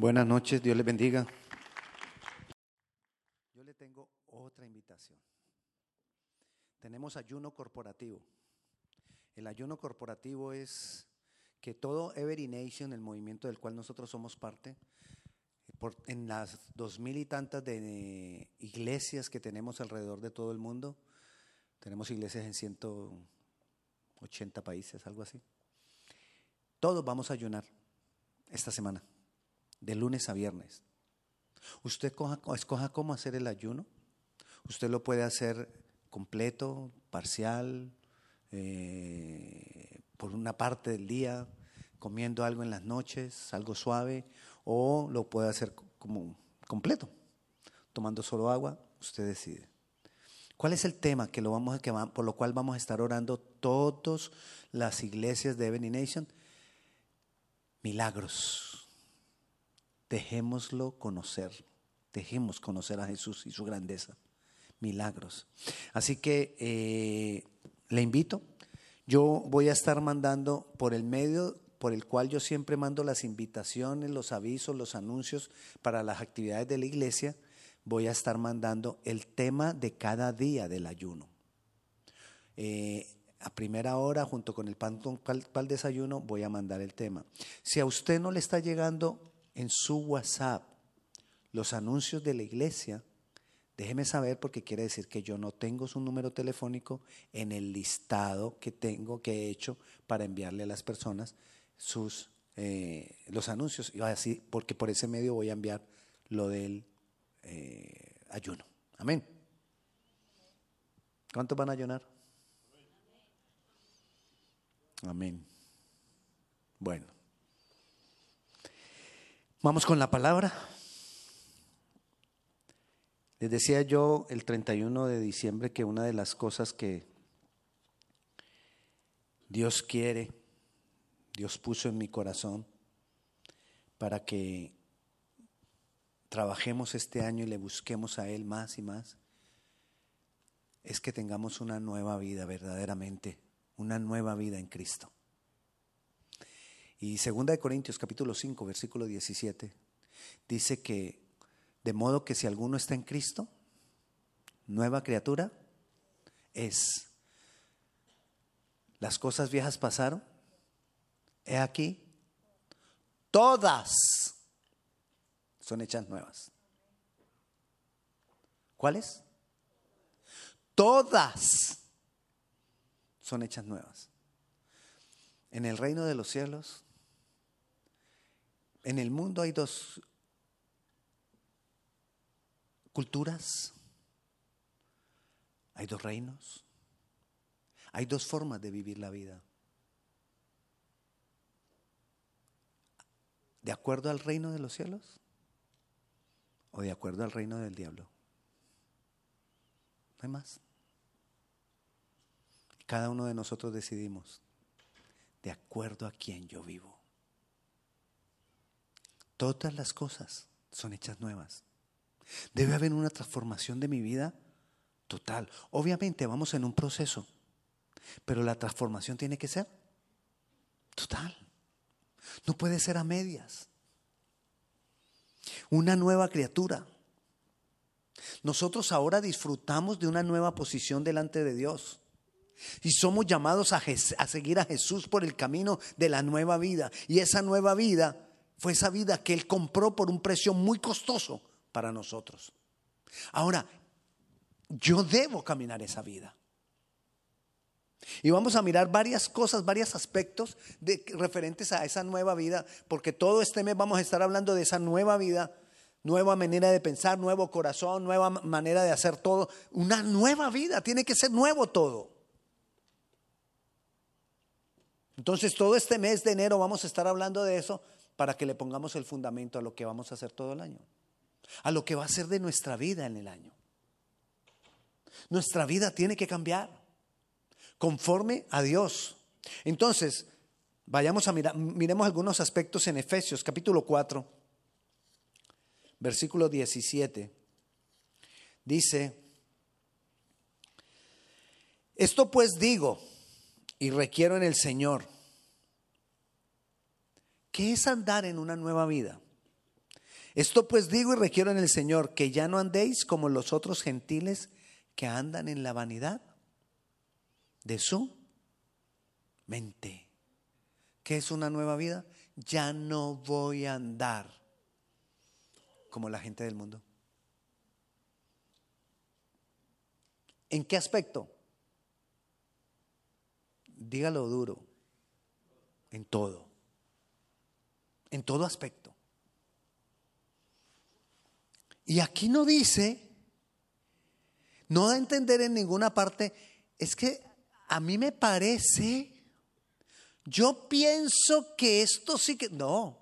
Buenas noches, Dios les bendiga. Yo le tengo otra invitación. Tenemos ayuno corporativo. El ayuno corporativo es que todo Every Nation, el movimiento del cual nosotros somos parte, en las dos mil y tantas de iglesias que tenemos alrededor de todo el mundo, tenemos iglesias en 180 países, algo así. Todos vamos a ayunar esta semana de lunes a viernes. Usted escoja cómo hacer el ayuno. Usted lo puede hacer completo, parcial, eh, por una parte del día, comiendo algo en las noches, algo suave, o lo puede hacer como completo, tomando solo agua, usted decide. ¿Cuál es el tema que lo vamos a, por lo cual vamos a estar orando todas las iglesias de Ebony Nation? Milagros dejémoslo conocer, dejemos conocer a Jesús y su grandeza, milagros. Así que eh, le invito, yo voy a estar mandando por el medio por el cual yo siempre mando las invitaciones, los avisos, los anuncios para las actividades de la iglesia, voy a estar mandando el tema de cada día del ayuno. Eh, a primera hora, junto con el pan para el desayuno, voy a mandar el tema. Si a usted no le está llegando en su WhatsApp los anuncios de la iglesia, déjeme saber porque quiere decir que yo no tengo su número telefónico en el listado que tengo, que he hecho para enviarle a las personas sus, eh, los anuncios. Y así, porque por ese medio voy a enviar lo del eh, ayuno. Amén. ¿Cuántos van a ayunar? Amén. Bueno. Vamos con la palabra. Les decía yo el 31 de diciembre que una de las cosas que Dios quiere, Dios puso en mi corazón para que trabajemos este año y le busquemos a Él más y más, es que tengamos una nueva vida verdaderamente, una nueva vida en Cristo. Y segunda de Corintios capítulo 5, versículo 17, dice que de modo que si alguno está en Cristo, nueva criatura es. Las cosas viejas pasaron. He aquí, todas son hechas nuevas. ¿Cuáles? Todas son hechas nuevas. En el reino de los cielos en el mundo hay dos culturas, hay dos reinos, hay dos formas de vivir la vida. ¿De acuerdo al reino de los cielos o de acuerdo al reino del diablo? No hay más. Cada uno de nosotros decidimos de acuerdo a quién yo vivo. Todas las cosas son hechas nuevas. Debe haber una transformación de mi vida total. Obviamente vamos en un proceso, pero la transformación tiene que ser total. No puede ser a medias. Una nueva criatura. Nosotros ahora disfrutamos de una nueva posición delante de Dios. Y somos llamados a, seguir a Jesús por el camino de la nueva vida. Y esa nueva vida fue esa vida que Él compró por un precio muy costoso para nosotros. Ahora, yo debo caminar esa vida. Y vamos a mirar varias cosas, varios aspectos de, referentes a esa nueva vida, porque todo este mes vamos a estar hablando de esa nueva vida, nueva manera de pensar, nuevo corazón, nueva manera de hacer todo. Una nueva vida, tiene que ser nuevo todo. Entonces todo este mes de enero vamos a estar hablando de eso, para que le pongamos el fundamento a lo que vamos a hacer todo el año, a lo que va a ser de nuestra vida en el año. Nuestra vida tiene que cambiar conforme a Dios. Entonces, vayamos a mirar, miremos algunos aspectos en Efesios capítulo 4, versículo 17. Dice, esto pues digo y requiero en el Señor ¿Qué es andar en una nueva vida? Esto pues digo y requiero en el Señor, que ya no andéis como los otros gentiles que andan en la vanidad de su mente. ¿Qué es una nueva vida? Ya no voy a andar como la gente del mundo. ¿En qué aspecto? Dígalo duro. En todo. En todo aspecto. Y aquí no dice, no da a entender en ninguna parte, es que a mí me parece, yo pienso que esto sí que, no,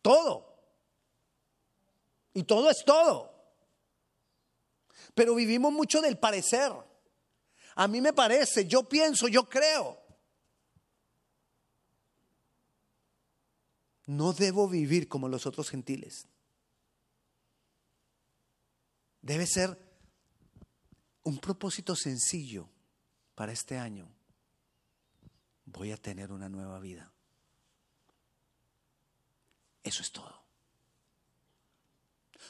todo. Y todo es todo. Pero vivimos mucho del parecer. A mí me parece, yo pienso, yo creo. No debo vivir como los otros gentiles. Debe ser un propósito sencillo para este año. Voy a tener una nueva vida. Eso es todo.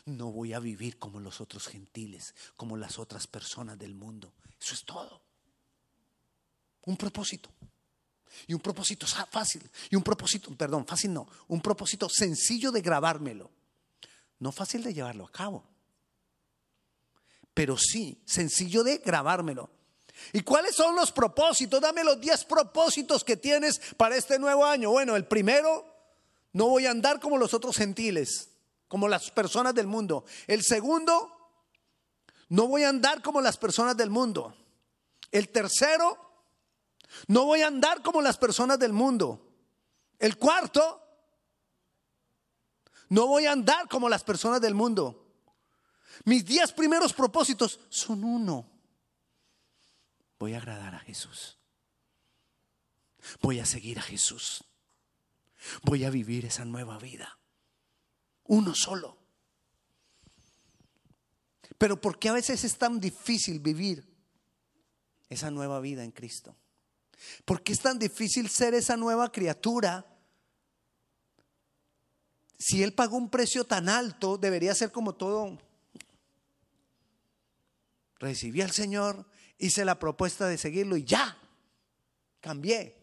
No voy a vivir como los otros gentiles, como las otras personas del mundo. Eso es todo. Un propósito. Y un propósito fácil. Y un propósito, perdón, fácil no. Un propósito sencillo de grabármelo. No fácil de llevarlo a cabo pero sí, sencillo de grabármelo. ¿Y cuáles son los propósitos? Dame los 10 propósitos que tienes para este nuevo año. Bueno, el primero, no voy a andar como los otros gentiles, como las personas del mundo. El segundo, no voy a andar como las personas del mundo. El tercero, no voy a andar como las personas del mundo. El cuarto, no voy a andar como las personas del mundo. Mis diez primeros propósitos son uno. Voy a agradar a Jesús. Voy a seguir a Jesús. Voy a vivir esa nueva vida. Uno solo. Pero ¿por qué a veces es tan difícil vivir esa nueva vida en Cristo? ¿Por qué es tan difícil ser esa nueva criatura? Si Él pagó un precio tan alto, debería ser como todo recibí al Señor, hice la propuesta de seguirlo y ya, cambié.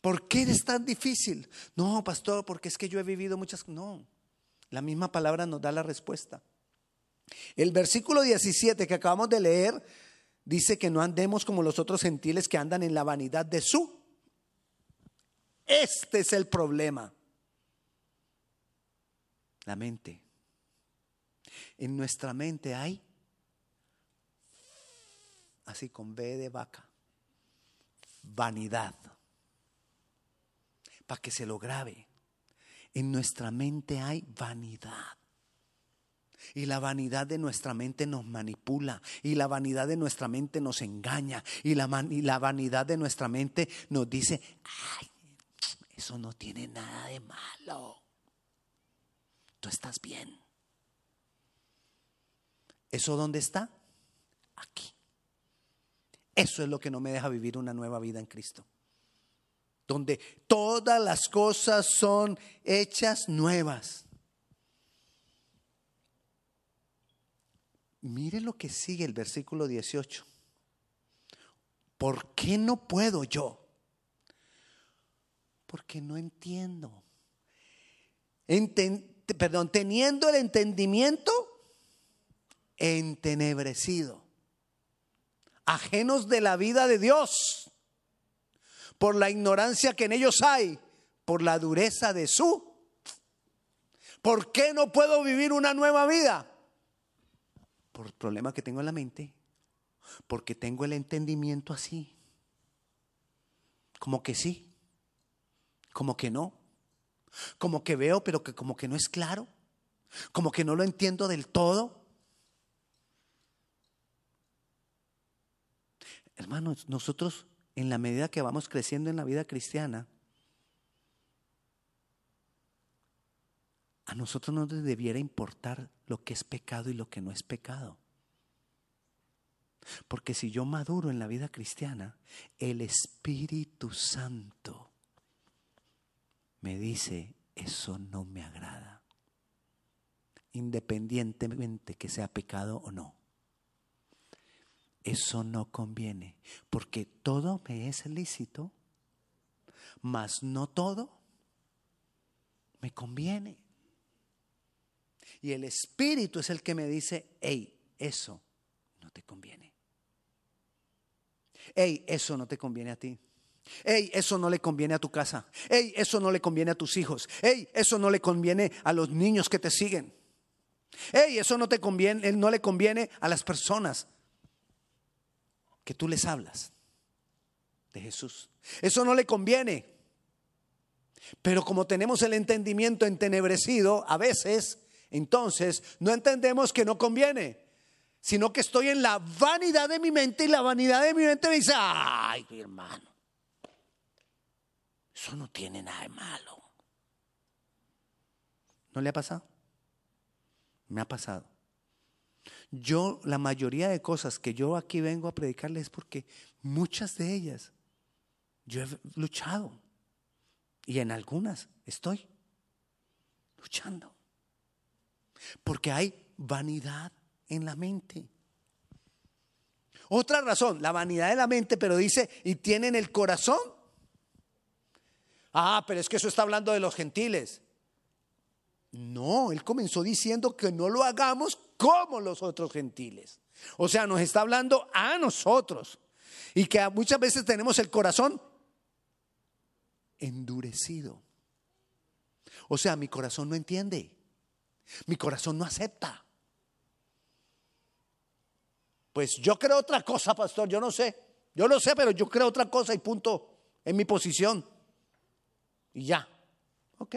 ¿Por qué es tan difícil? No, pastor, porque es que yo he vivido muchas... No, la misma palabra nos da la respuesta. El versículo 17 que acabamos de leer dice que no andemos como los otros gentiles que andan en la vanidad de su. Este es el problema. La mente. En nuestra mente hay, así con B de vaca, vanidad. Para que se lo grabe. En nuestra mente hay vanidad. Y la vanidad de nuestra mente nos manipula. Y la vanidad de nuestra mente nos engaña. Y la, vanidad de nuestra mente nos dice, ay, eso no tiene nada de malo. Tú estás bien. ¿Eso dónde está? Aquí. Eso es lo que no me deja vivir una nueva vida en Cristo. Donde todas las cosas son hechas nuevas. Mire lo que sigue el versículo 18. ¿Por qué no puedo yo? Porque no entiendo. perdón, teniendo el entendimiento entenebrecido, ajenos de la vida de Dios, por la ignorancia que en ellos hay, por la dureza de su. ¿Por qué no puedo vivir una nueva vida? Por el problema que tengo en la mente, porque tengo el entendimiento así. Como que sí, como que no, como que veo, pero que como que no es claro, como que no lo entiendo del todo. Hermanos, nosotros en la medida que vamos creciendo en la vida cristiana, a nosotros no nos debiera importar lo que es pecado y lo que no es pecado. Porque si yo maduro en la vida cristiana, el Espíritu Santo me dice, eso no me agrada, independientemente que sea pecado o no. Eso no conviene, porque todo me es lícito, mas no todo me conviene. Y el Espíritu es el que me dice, hey, eso no te conviene. Hey, eso no te conviene a ti. Hey, eso no le conviene a tu casa. Hey, eso no le conviene a tus hijos. Hey, eso no le conviene a los niños que te siguen. Hey, eso no te conviene, no le conviene a las personas que tú les hablas de Jesús. Eso no le conviene. Pero como tenemos el entendimiento entenebrecido, a veces, entonces, no entendemos que no conviene, sino que estoy en la vanidad de mi mente y la vanidad de mi mente me dice, ay, mi hermano, eso no tiene nada de malo. ¿No le ha pasado? Me ha pasado. Yo, la mayoría de cosas que yo aquí vengo a predicarles es porque muchas de ellas yo he luchado. Y en algunas estoy luchando. Porque hay vanidad en la mente. Otra razón, la vanidad de la mente, pero dice, y tienen el corazón Ah, pero es que eso está hablando de los gentiles. No, él comenzó diciendo que no lo hagamos como los otros gentiles. O sea, nos está hablando a nosotros. Y que muchas veces tenemos el corazón endurecido. O sea, mi corazón no entiende. Mi corazón no acepta. Pues yo creo otra cosa, pastor, yo no sé. Yo no sé, pero yo creo otra cosa y punto en mi posición. Y ya. Ok,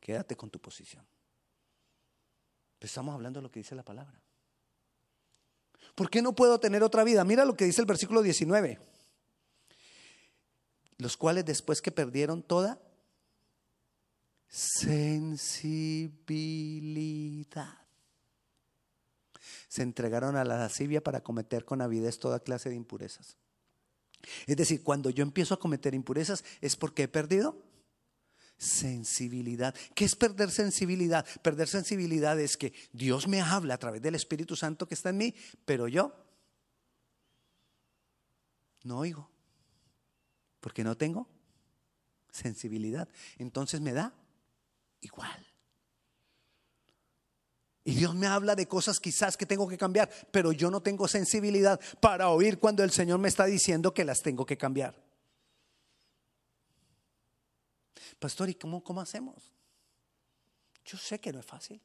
quédate con tu posición. estamos hablando de lo que dice la palabra. ¿Por qué no puedo tener otra vida? Mira lo que dice el versículo 19. Los cuales después que perdieron toda sensibilidad, se entregaron a la lascivia para cometer con avidez toda clase de impurezas. Es decir, cuando yo empiezo a cometer impurezas es porque he perdido sensibilidad. ¿Qué es perder sensibilidad? Perder sensibilidad es que Dios me habla a través del Espíritu Santo que está en mí, pero yo no oigo, porque no tengo sensibilidad. Entonces me da igual. Y Dios me habla de cosas quizás que tengo que cambiar, pero yo no tengo sensibilidad para oír cuando el Señor me está diciendo que las tengo que cambiar. Pastor, ¿y cómo, cómo hacemos? Yo sé que no es fácil.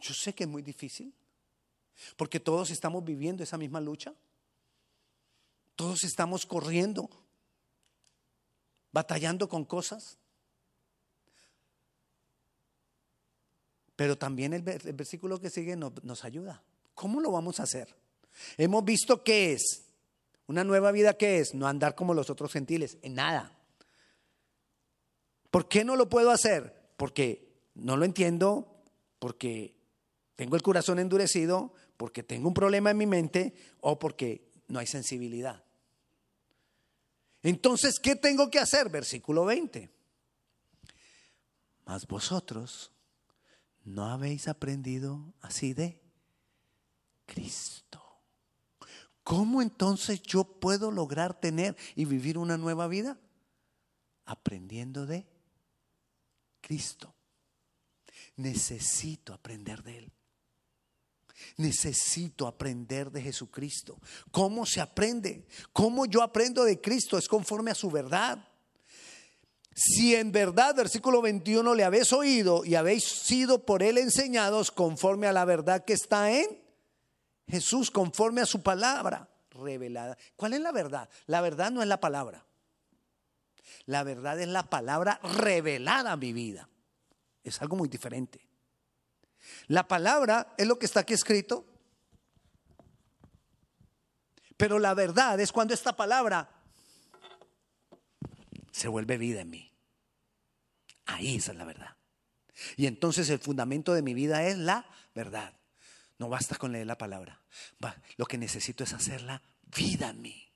Yo sé que es muy difícil. Porque todos estamos viviendo esa misma lucha. Todos estamos corriendo, batallando con cosas. Pero también el, versículo que sigue nos, ayuda. ¿Cómo lo vamos a hacer? Hemos visto qué es. Una nueva vida qué es. No andar como los otros gentiles, en nada. ¿Por qué no lo puedo hacer? Porque no lo entiendo, porque tengo el corazón endurecido, porque tengo un problema en mi mente o porque no hay sensibilidad. Entonces, ¿qué tengo que hacer? Versículo 20. Mas vosotros no habéis aprendido así de Cristo. ¿Cómo entonces yo puedo lograr tener y vivir una nueva vida? Aprendiendo de Cristo. Necesito aprender de Él. Necesito aprender de Jesucristo. ¿Cómo se aprende? ¿Cómo yo aprendo de Cristo? Es conforme a su verdad. Si en verdad, versículo 21, le habéis oído y habéis sido por él enseñados conforme a la verdad que está en Jesús, conforme a su palabra revelada. ¿Cuál es la verdad? La verdad no es la palabra. La verdad es la palabra revelada a mi vida. Es algo muy diferente. La palabra es lo que está aquí escrito. Pero la verdad es cuando esta palabra se vuelve vida en mí. Ahí esa es la verdad. Y entonces el fundamento de mi vida es la verdad. No basta con leer la palabra. lo que necesito es hacerla vida en mí.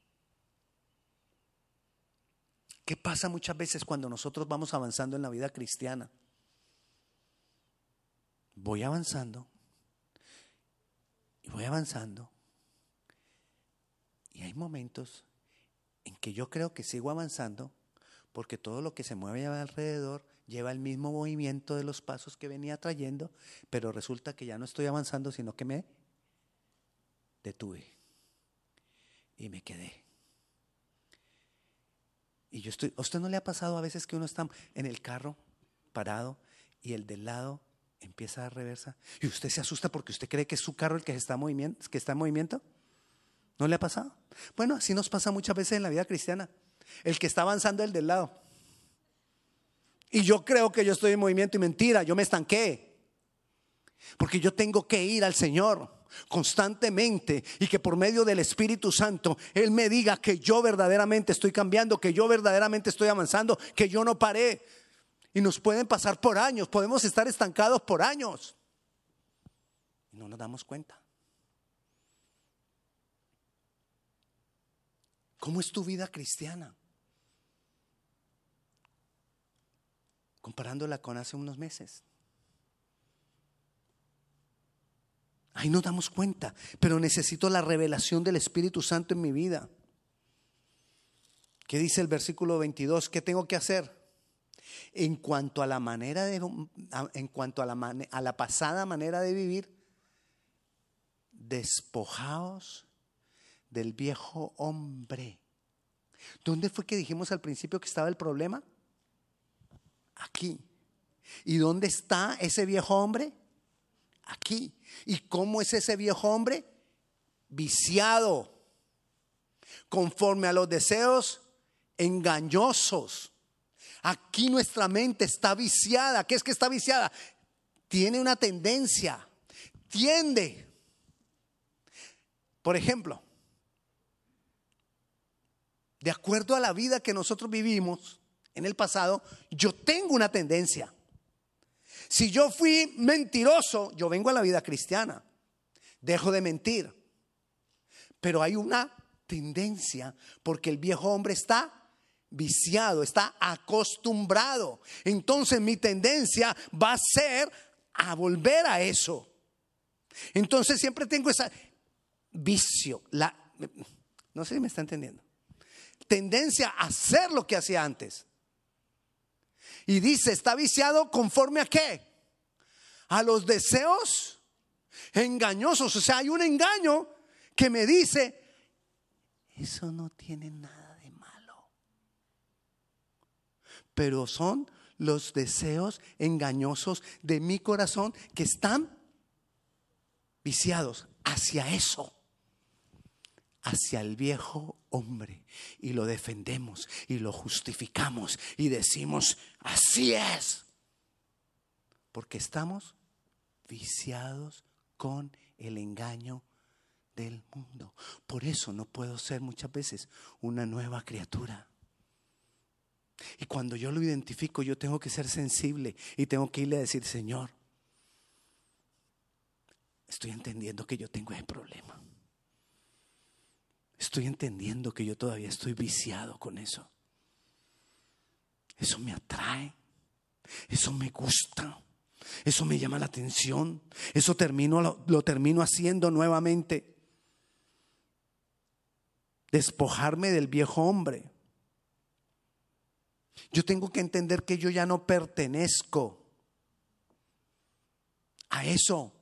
¿Qué pasa muchas veces cuando nosotros vamos avanzando en la vida cristiana? Voy avanzando y voy avanzando y hay momentos en que yo creo que sigo avanzando porque todo lo que se mueve alrededor lleva el mismo movimiento de los pasos que venía trayendo, pero resulta que ya no estoy avanzando, sino que me detuve y me quedé. Y yo estoy, ¿a usted no le ha pasado a veces que uno está en el carro parado y el del lado empieza a dar reversa y usted se asusta porque usted cree que es su carro el que está, que está en movimiento? ¿No le ha pasado? Bueno, así nos pasa muchas veces en la vida cristiana. El que está avanzando es el del lado. Y yo creo que yo estoy en movimiento y mentira, yo me estanqué. Porque yo tengo que ir al Señor constantemente y que por medio del Espíritu Santo Él me diga que yo verdaderamente estoy cambiando, que yo verdaderamente estoy avanzando, que yo no paré. Y nos pueden pasar por años, podemos estar estancados por años. Y no nos damos cuenta. ¿Cómo es tu vida cristiana? Comparándola con hace unos meses. Ahí nos damos cuenta, pero necesito la revelación del Espíritu Santo en mi vida. ¿Qué dice el versículo 22? ¿Qué tengo que hacer? En cuanto a la manera de en cuanto a la, a la pasada manera de vivir, despojaos del viejo hombre. ¿Dónde fue que dijimos al principio que estaba el problema? Aquí. ¿Y dónde está ese viejo hombre? Aquí. ¿Y cómo es ese viejo hombre? Viciado, conforme a los deseos engañosos. Aquí nuestra mente está viciada. ¿Qué es que está viciada? Tiene una tendencia, tiende. Por ejemplo, de acuerdo a la vida que nosotros vivimos en el pasado, yo tengo una tendencia. Si yo fui mentiroso, yo vengo a la vida cristiana. Dejo de mentir. Pero hay una tendencia porque el viejo hombre está viciado, está acostumbrado. Entonces mi tendencia va a ser a volver a eso. Entonces siempre tengo esa vicio, la no sé si me está entendiendo tendencia a hacer lo que hacía antes. Y dice, está viciado conforme a qué? A los deseos engañosos. O sea, hay un engaño que me dice, eso no tiene nada de malo. Pero son los deseos engañosos de mi corazón que están viciados hacia eso hacia el viejo hombre y lo defendemos y lo justificamos y decimos, así es. Porque estamos viciados con el engaño del mundo. Por eso no puedo ser muchas veces una nueva criatura. Y cuando yo lo identifico, yo tengo que ser sensible y tengo que irle a decir, Señor, estoy entendiendo que yo tengo ese problema. Estoy entendiendo que yo todavía estoy viciado con eso. Eso me atrae. Eso me gusta. Eso me llama la atención. Eso termino, lo, lo termino haciendo nuevamente. Despojarme del viejo hombre. Yo tengo que entender que yo ya no pertenezco a eso.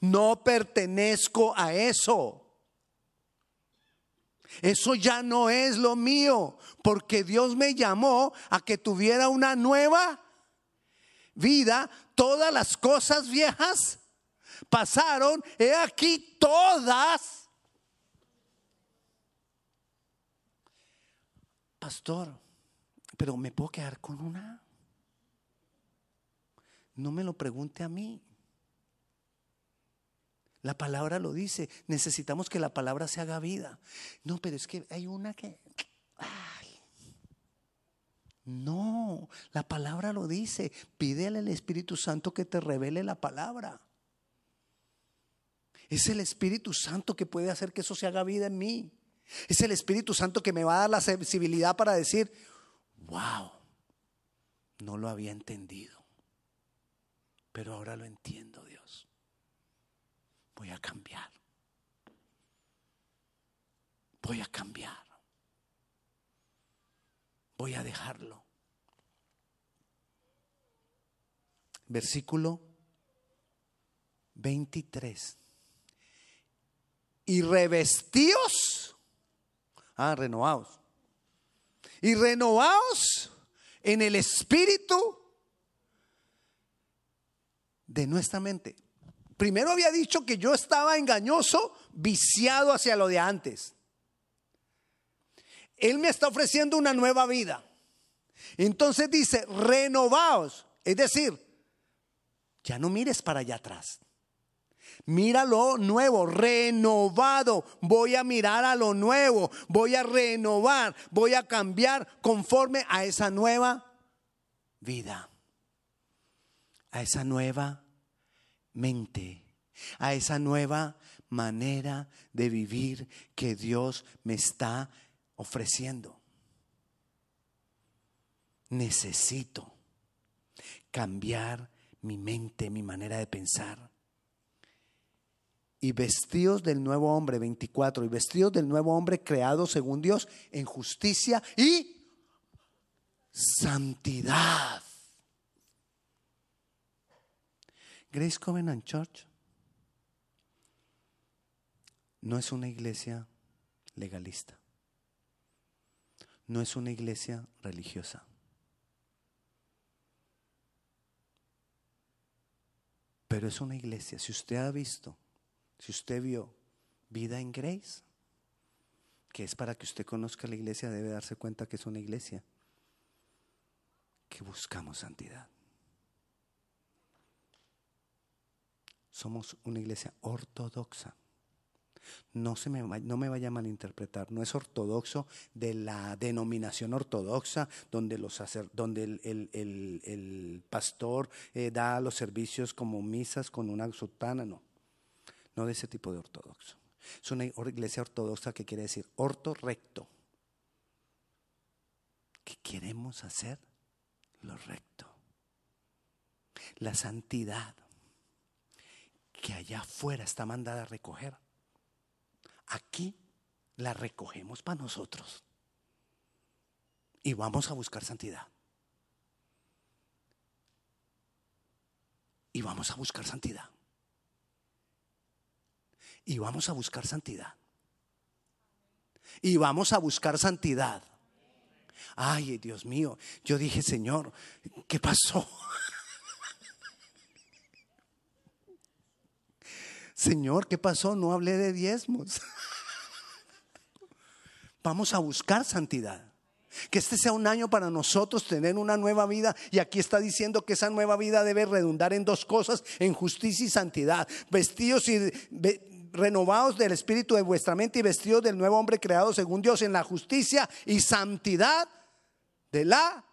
No pertenezco a eso. Eso ya no es lo mío, porque Dios me llamó a que tuviera una nueva vida. Todas las cosas viejas pasaron, he aquí todas. Pastor, pero me puedo quedar con una. No me lo pregunte a mí. La palabra lo dice. Necesitamos que la palabra se haga vida. No, pero es que hay una que... No, la palabra lo dice. Pídele al Espíritu Santo que te revele la palabra. Es el Espíritu Santo que puede hacer que eso se haga vida en mí. Es el Espíritu Santo que me va a dar la sensibilidad para decir, wow, no lo había entendido, pero ahora lo entiendo, Dios. Voy a cambiar. Voy a cambiar. Voy a dejarlo. Versículo 23. Y revestíos, ah, renovados. Y renovados en el espíritu de nuestra mente. Primero había dicho que yo estaba engañoso, viciado hacia lo de antes. Él me está ofreciendo una nueva vida. Entonces dice, renovaos. Es decir, ya no mires para allá atrás. Mira lo nuevo, renovado. Voy a mirar a lo nuevo. Voy a renovar. Voy a cambiar conforme a esa nueva vida. A esa nueva mente. A esa nueva manera de vivir que Dios me está ofreciendo. Necesito cambiar mi mente, mi manera de pensar. Y vestidos del nuevo hombre, 24, y vestidos del nuevo hombre creado según Dios en justicia y santidad. Grace Covenant Church no es una iglesia legalista no es una iglesia religiosa. Pero es una iglesia. Si usted ha visto, si usted vio vida en Grace, que es para que usted conozca la iglesia, debe darse cuenta que es una iglesia que buscamos santidad. Somos una iglesia ortodoxa. No, se me, no me vaya a malinterpretar, no es ortodoxo de la denominación ortodoxa donde, los donde el, pastor eh, da los servicios como misas con una sotana, no, no de ese tipo de ortodoxo. Es una iglesia ortodoxa que quiere decir orto recto, que queremos hacer lo recto. La santidad que allá afuera está mandada a recoger aquí la recogemos para nosotros. Y vamos a buscar santidad. Y vamos a buscar santidad. Y vamos a buscar santidad. Y vamos a buscar santidad. Ay, Dios mío, yo dije, Señor, ¿qué pasó? Señor, ¿qué pasó? No hablé de diezmos. Vamos a buscar santidad. Que este sea un año para nosotros tener una nueva vida. Y aquí está diciendo que esa nueva vida debe redundar en dos cosas, en justicia y santidad. Vestidos y renovados del espíritu de vuestra mente y vestidos del nuevo hombre creado según Dios en la justicia y santidad de la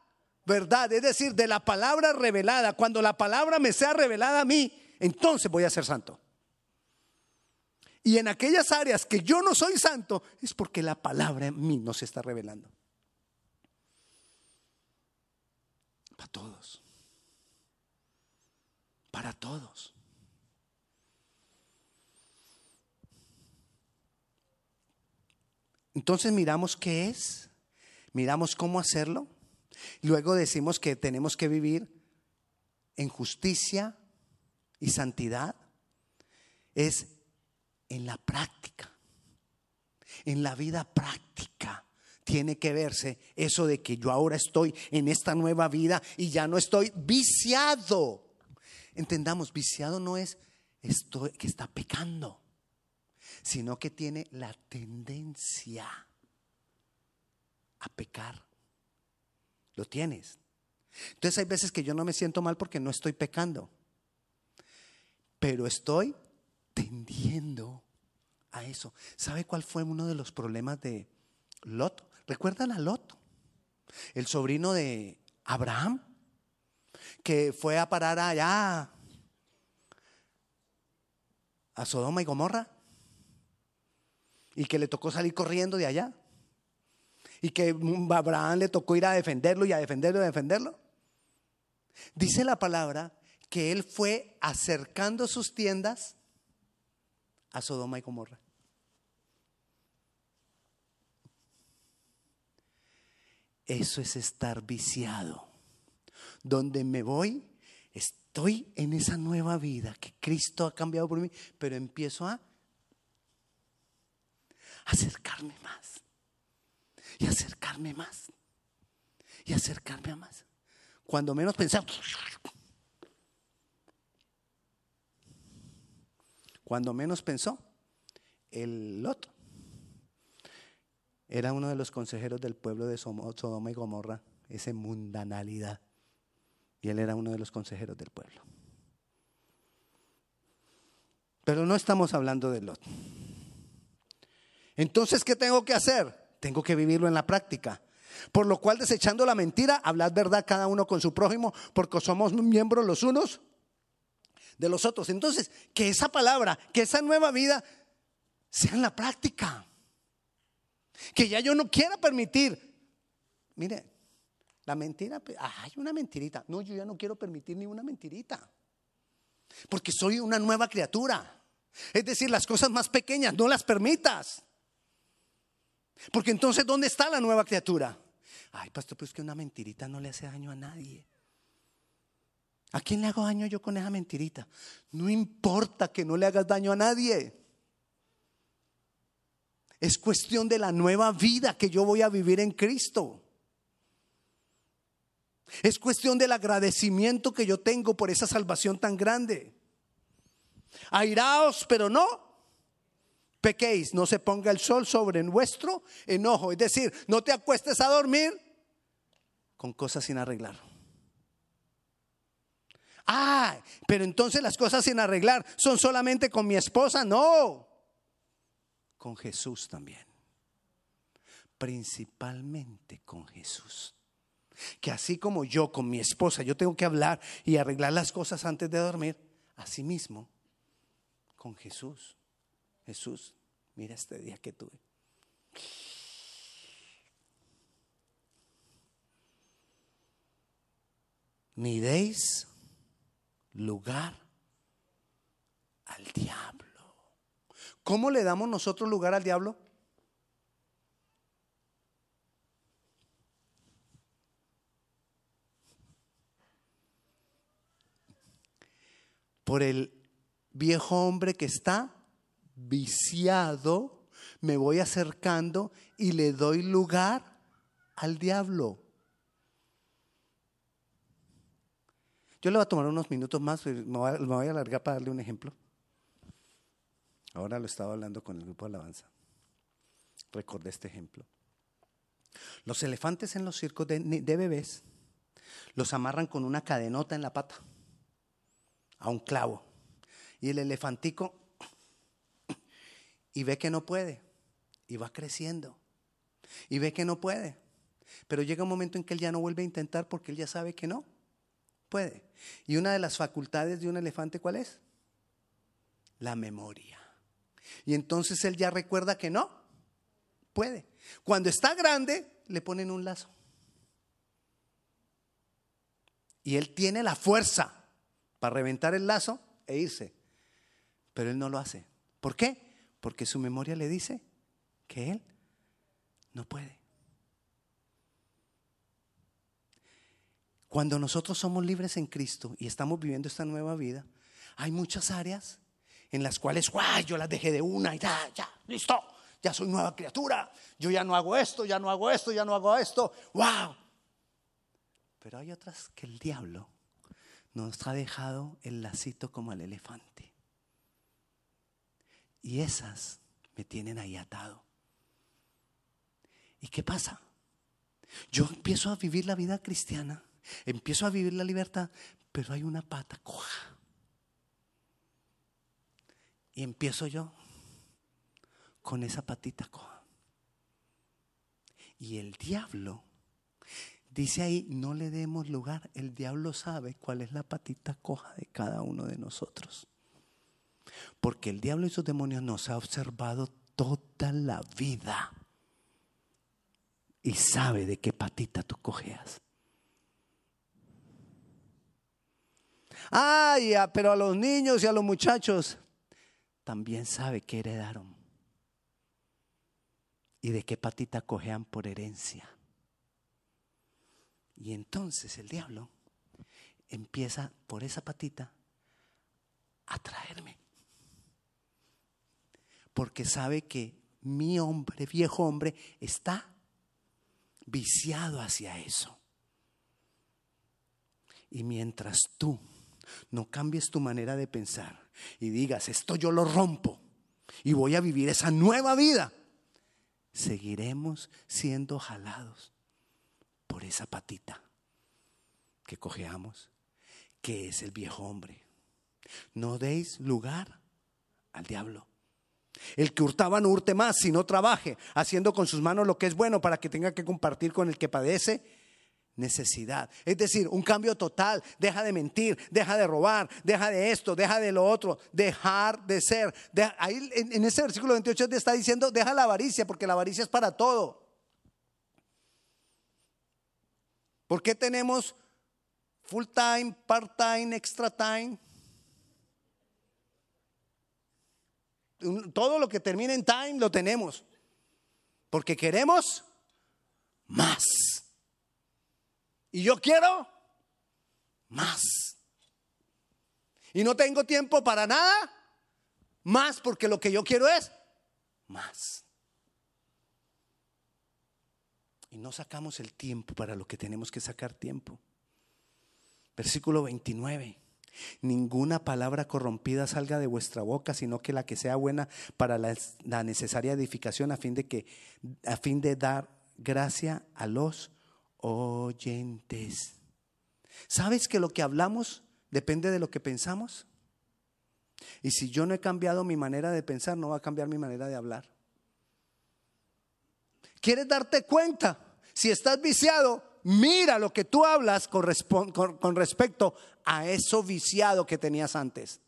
verdad. Es decir, de la palabra revelada. Cuando la palabra me sea revelada a mí, entonces voy a ser santo. Y en aquellas áreas que yo no soy santo, es porque la palabra en mí no se está revelando. Para todos. Para todos. Entonces miramos qué es, miramos cómo hacerlo, luego decimos que tenemos que vivir en justicia y santidad. Es en la práctica, en la vida práctica tiene que verse eso de que yo ahora estoy en esta nueva vida y ya no estoy viciado. Entendamos, viciado no es esto que está pecando, sino que tiene la tendencia a pecar. Lo tienes. Entonces hay veces que yo no me siento mal porque no estoy pecando, pero estoy tendiendo eso. ¿Sabe cuál fue uno de los problemas de Lot? ¿Recuerdan a Lot? El sobrino de Abraham, que fue a parar allá a Sodoma y Gomorra y que le tocó salir corriendo de allá. y que Abraham le tocó ir a defenderlo y a defenderlo y a defenderlo. Dice la palabra que él fue acercando sus tiendas a Sodoma y Gomorra. Eso es estar viciado. Donde me voy, estoy en esa nueva vida que Cristo ha cambiado por mí, pero empiezo a acercarme más. Y acercarme más. Y acercarme a más. Cuando menos pensamos. Cuando menos pensó, el Lot era uno de los consejeros del pueblo de Sodoma y Gomorra, esa mundanalidad. Y él era uno de los consejeros del pueblo. Pero no estamos hablando de Lot. Entonces, ¿qué tengo que hacer? Tengo que vivirlo en la práctica. Por lo cual, desechando la mentira, hablad verdad cada uno con su prójimo, porque somos miembros los unos de los otros. Entonces, que esa palabra, que esa nueva vida sea en la práctica. Que ya yo no quiera permitir. Mire, la mentira, hay una mentirita. No, yo ya no quiero permitir ni una mentirita. Porque soy una nueva criatura. Es decir, las cosas más pequeñas no las permitas. Porque entonces, ¿dónde está la nueva criatura? Ay, pastor, pues que una mentirita no le hace daño a nadie. ¿A quién le hago daño yo con esa mentirita? No importa que no le hagas daño a nadie. Es cuestión de la nueva vida que yo voy a vivir en Cristo. Es cuestión del agradecimiento que yo tengo por esa salvación tan grande. Airaos, pero no pequéis, no se ponga el sol sobre nuestro enojo. Es decir, no te acuestes a dormir con cosas sin arreglar. Ah, pero entonces las cosas sin arreglar son solamente con mi esposa. No, con Jesús también. Principalmente con Jesús. Que así como yo con mi esposa, yo tengo que hablar y arreglar las cosas antes de dormir, así mismo con Jesús. Jesús, mira este día que tuve. Ni deis lugar al diablo. ¿Cómo le damos nosotros lugar al diablo? Por el viejo hombre que está viciado, me voy acercando y le doy lugar al diablo. Yo le voy a tomar unos minutos más, me voy a alargar para darle un ejemplo. Ahora lo estaba hablando con el grupo de alabanza. Recordé este ejemplo. Los elefantes en los circos de, bebés los amarran con una cadenota en la pata a un clavo. Y el elefantico y ve que no puede y va creciendo. Y ve que no puede. Pero llega un momento en que él ya no vuelve a intentar porque él ya sabe que no puede. Y una de las facultades de un elefante, ¿cuál es? La memoria. Y entonces él ya recuerda que no puede. Cuando está grande, le ponen un lazo. Y él tiene la fuerza para reventar el lazo e irse. Pero él no lo hace. ¿Por qué? Porque su memoria le dice que él no puede. Cuando nosotros somos libres en Cristo y estamos viviendo esta nueva vida, hay muchas áreas en las cuales, guay, yo las dejé de una y ya, ya, listo, ya soy nueva criatura, yo ya no hago esto, ya no hago esto, ya no hago esto, wow. Pero hay otras que el diablo nos ha dejado el lacito como al elefante. Y esas me tienen ahí atado. ¿Y qué pasa? Yo empiezo a vivir la vida cristiana, empiezo a vivir la libertad, pero hay una pata coja y empiezo yo con esa patita coja. Y el diablo, dice ahí, no le demos lugar. El diablo sabe cuál es la patita coja de cada uno de nosotros. Porque el diablo y sus demonios nos ha observado toda la vida. y sabe de qué patita tú cojeas. Ay, pero a los niños y a los muchachos también sabe que heredaron y de qué patita cojean por herencia. Y entonces el diablo empieza por esa patita a traerme. Porque sabe que mi hombre, viejo hombre, está viciado hacia eso. Y mientras tú no cambies tu manera de pensar y digas, esto yo lo rompo y voy a vivir esa nueva vida, seguiremos siendo jalados por esa patita que cojeamos, que es el viejo hombre. No deis lugar al diablo. El que hurtaba no hurte más, sino trabaje, haciendo con sus manos lo que es bueno para que tenga que compartir con el que padece necesidad. Es decir, un cambio total. Deja de mentir, deja de robar, deja de esto, deja de lo otro, dejar de ser. ahí en, ese versículo 28 te está diciendo, deja la avaricia, porque la avaricia es para todo. ¿Por qué tenemos full time, part time, extra time? Todo lo que termina en time lo tenemos. Porque queremos más. Y yo quiero más. Y no tengo tiempo para nada más porque lo que yo quiero es más. Y no sacamos el tiempo para lo que tenemos que sacar tiempo. Versículo 29. Ninguna palabra corrompida salga de vuestra boca, sino que la que sea buena para la, necesaria edificación a fin de que a fin de dar gracia a los oyentes. ¿Sabes que lo que hablamos depende de lo que pensamos? Y si yo no he cambiado mi manera de pensar, no va a cambiar mi manera de hablar. ¿Quieres darte cuenta? Si estás viciado, mira lo que tú hablas con, con, respecto a eso viciado que tenías antes.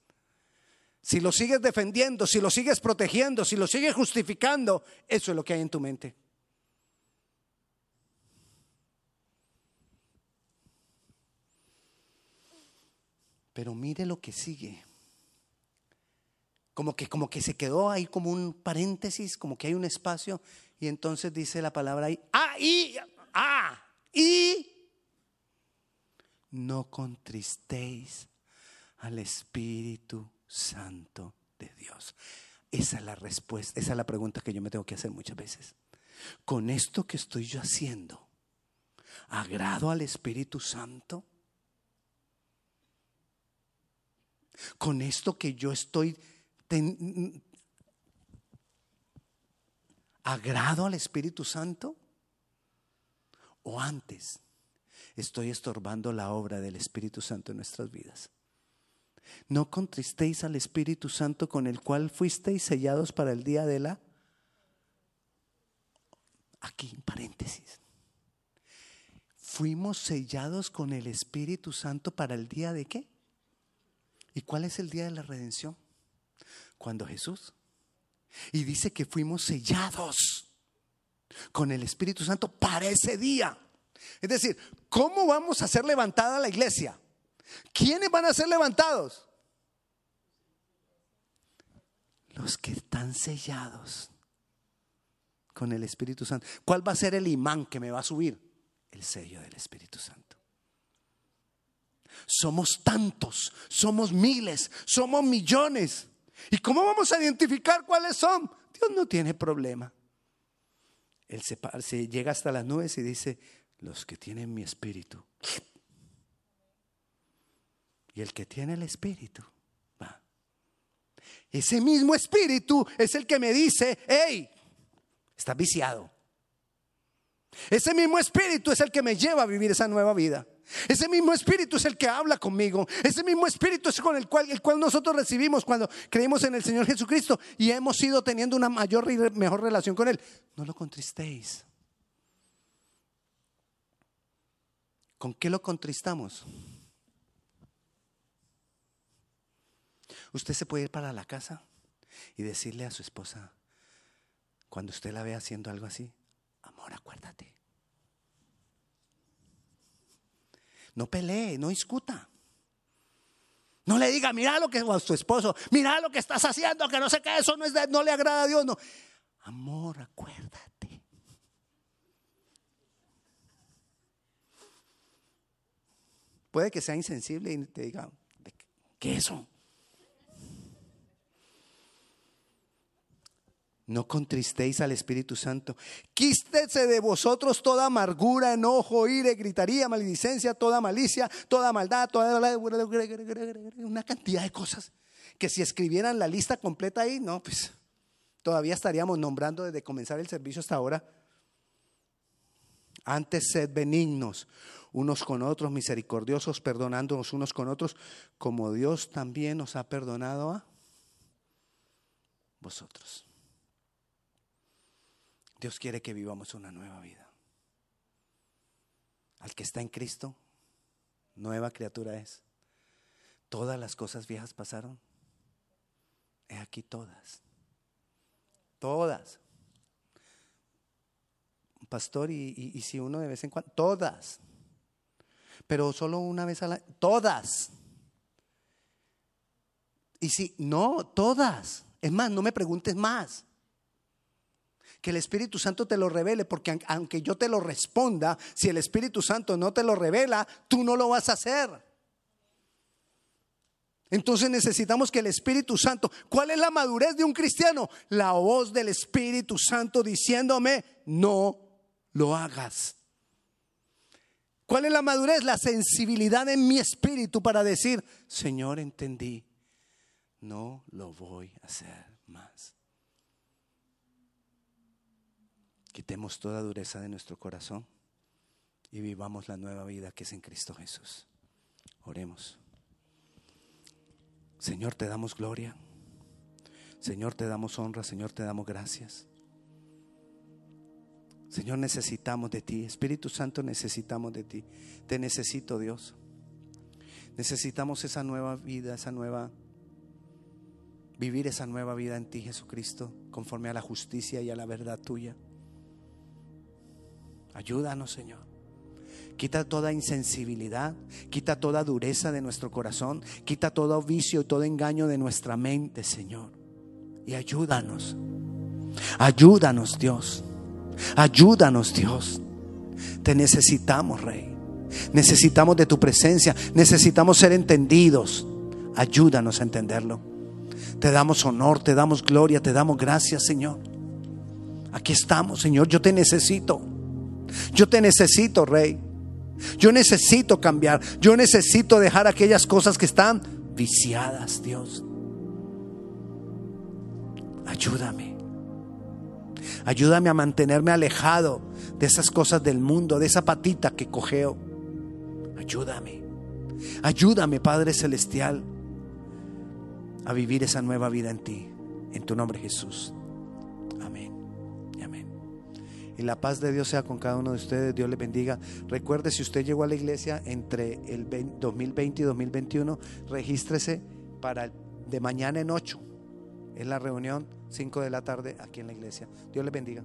Si lo sigues defendiendo, si lo sigues protegiendo, si lo sigues justificando, eso es lo que hay en tu mente. Pero mire lo que sigue. Como que, como que se quedó ahí como un paréntesis, como que hay un espacio. Y entonces dice la palabra ahí, ah, y, ah, y no contristéis al Espíritu Santo de Dios. Esa es la respuesta, esa es la pregunta que yo me tengo que hacer muchas veces. Con esto que estoy yo haciendo, ¿agrado al Espíritu Santo? Con esto que yo estoy agrado al Espíritu Santo? ¿O antes estoy estorbando la obra del Espíritu Santo en nuestras vidas? No contristéis al Espíritu Santo con el cual fuisteis sellados para el día de la... Aquí, en paréntesis. Fuimos sellados con el Espíritu Santo para el día de qué? ¿Y cuál es el día de la redención? Cuando Jesús. Y dice que fuimos sellados con el Espíritu Santo para ese día. Es decir, ¿cómo vamos a ser levantada la iglesia? ¿Quiénes van a ser levantados? Los que están sellados con el Espíritu Santo. ¿Cuál va a ser el imán que me va a subir? El sello del Espíritu Santo. Somos tantos, somos miles, somos millones. ¿Y cómo vamos a identificar cuáles son? Dios no tiene problema. Él se, llega hasta las nubes y dice, los que tienen mi espíritu. Y el que tiene el espíritu, va. Ese mismo espíritu es el que me dice, hey, estás viciado. Ese mismo espíritu es el que me lleva a vivir esa nueva vida. Ese mismo espíritu es el que habla conmigo. Ese mismo espíritu es con el cual, el cual nosotros recibimos cuando creímos en el Señor Jesucristo y hemos ido teniendo una mayor y mejor relación con Él. No lo contristéis. ¿Con qué lo contristamos? Usted se puede ir para la casa y decirle a su esposa, cuando usted la ve haciendo algo así, amor, acuérdate No pelee, no discuta. No le diga, mira lo que a su esposo, mira lo que estás haciendo, que no sé qué, eso no, no le agrada a Dios. No. Amor, acuérdate. Puede que sea insensible y te diga, ¿qué eso? No contristéis al Espíritu Santo. Quístese de vosotros toda amargura, enojo, ira, gritaría, maledicencia, toda malicia, toda maldad, toda una cantidad de cosas que si escribieran la lista completa ahí, no, pues todavía estaríamos nombrando desde comenzar el servicio hasta ahora. Antes sed benignos unos con otros, misericordiosos, perdonándonos unos con otros, como Dios también nos ha perdonado a vosotros. Dios quiere que vivamos una nueva vida. Al que está en Cristo, nueva criatura es. Todas las cosas viejas pasaron. He aquí todas. Todas. Pastor, y, si uno de vez en cuando, todas. Pero solo una vez a la, todas. Y si, no, todas. Es más, no me preguntes más que el Espíritu Santo te lo revele, porque aunque yo te lo responda, si el Espíritu Santo no te lo revela, tú no lo vas a hacer. Entonces necesitamos que el Espíritu Santo, ¿cuál es la madurez de un cristiano? La voz del Espíritu Santo diciéndome, no lo hagas. ¿Cuál es la madurez? La sensibilidad en mi espíritu para decir, Señor, entendí, no lo voy a hacer más. Quitemos toda dureza de nuestro corazón y vivamos la nueva vida que es en Cristo Jesús. Oremos. Señor, te damos gloria. Señor, te damos honra. Señor, te damos gracias. Señor, necesitamos de ti. Espíritu Santo, necesitamos de ti. Te necesito, Dios. Necesitamos esa nueva vida, esa nueva, vivir esa nueva vida en ti, Jesucristo, conforme a la justicia y a la verdad tuya. Ayúdanos, Señor. Quita toda insensibilidad, quita toda dureza de nuestro corazón, quita todo vicio y todo engaño de nuestra mente, Señor. Y ayúdanos. Ayúdanos, Dios. Ayúdanos, Dios. Te necesitamos, Rey. Necesitamos de tu presencia. Necesitamos ser entendidos. Ayúdanos a entenderlo. Te damos honor, te damos gloria, te damos gracias, Señor. Aquí estamos, Señor. Yo te necesito. Yo te necesito, Rey. Yo necesito cambiar. Yo necesito dejar aquellas cosas que están viciadas, Dios. Ayúdame. Ayúdame a mantenerme alejado de esas cosas del mundo, de esa patita que cogeo. Ayúdame. Ayúdame, Padre Celestial, a vivir esa nueva vida en ti. En tu nombre, Jesús. Y la paz de Dios sea con cada uno de ustedes. Dios les bendiga. Recuerde, si usted llegó a la iglesia entre el 2020 y 2021, regístrese para de mañana en 8. Es la reunión 5 de la tarde aquí en la iglesia. Dios les bendiga.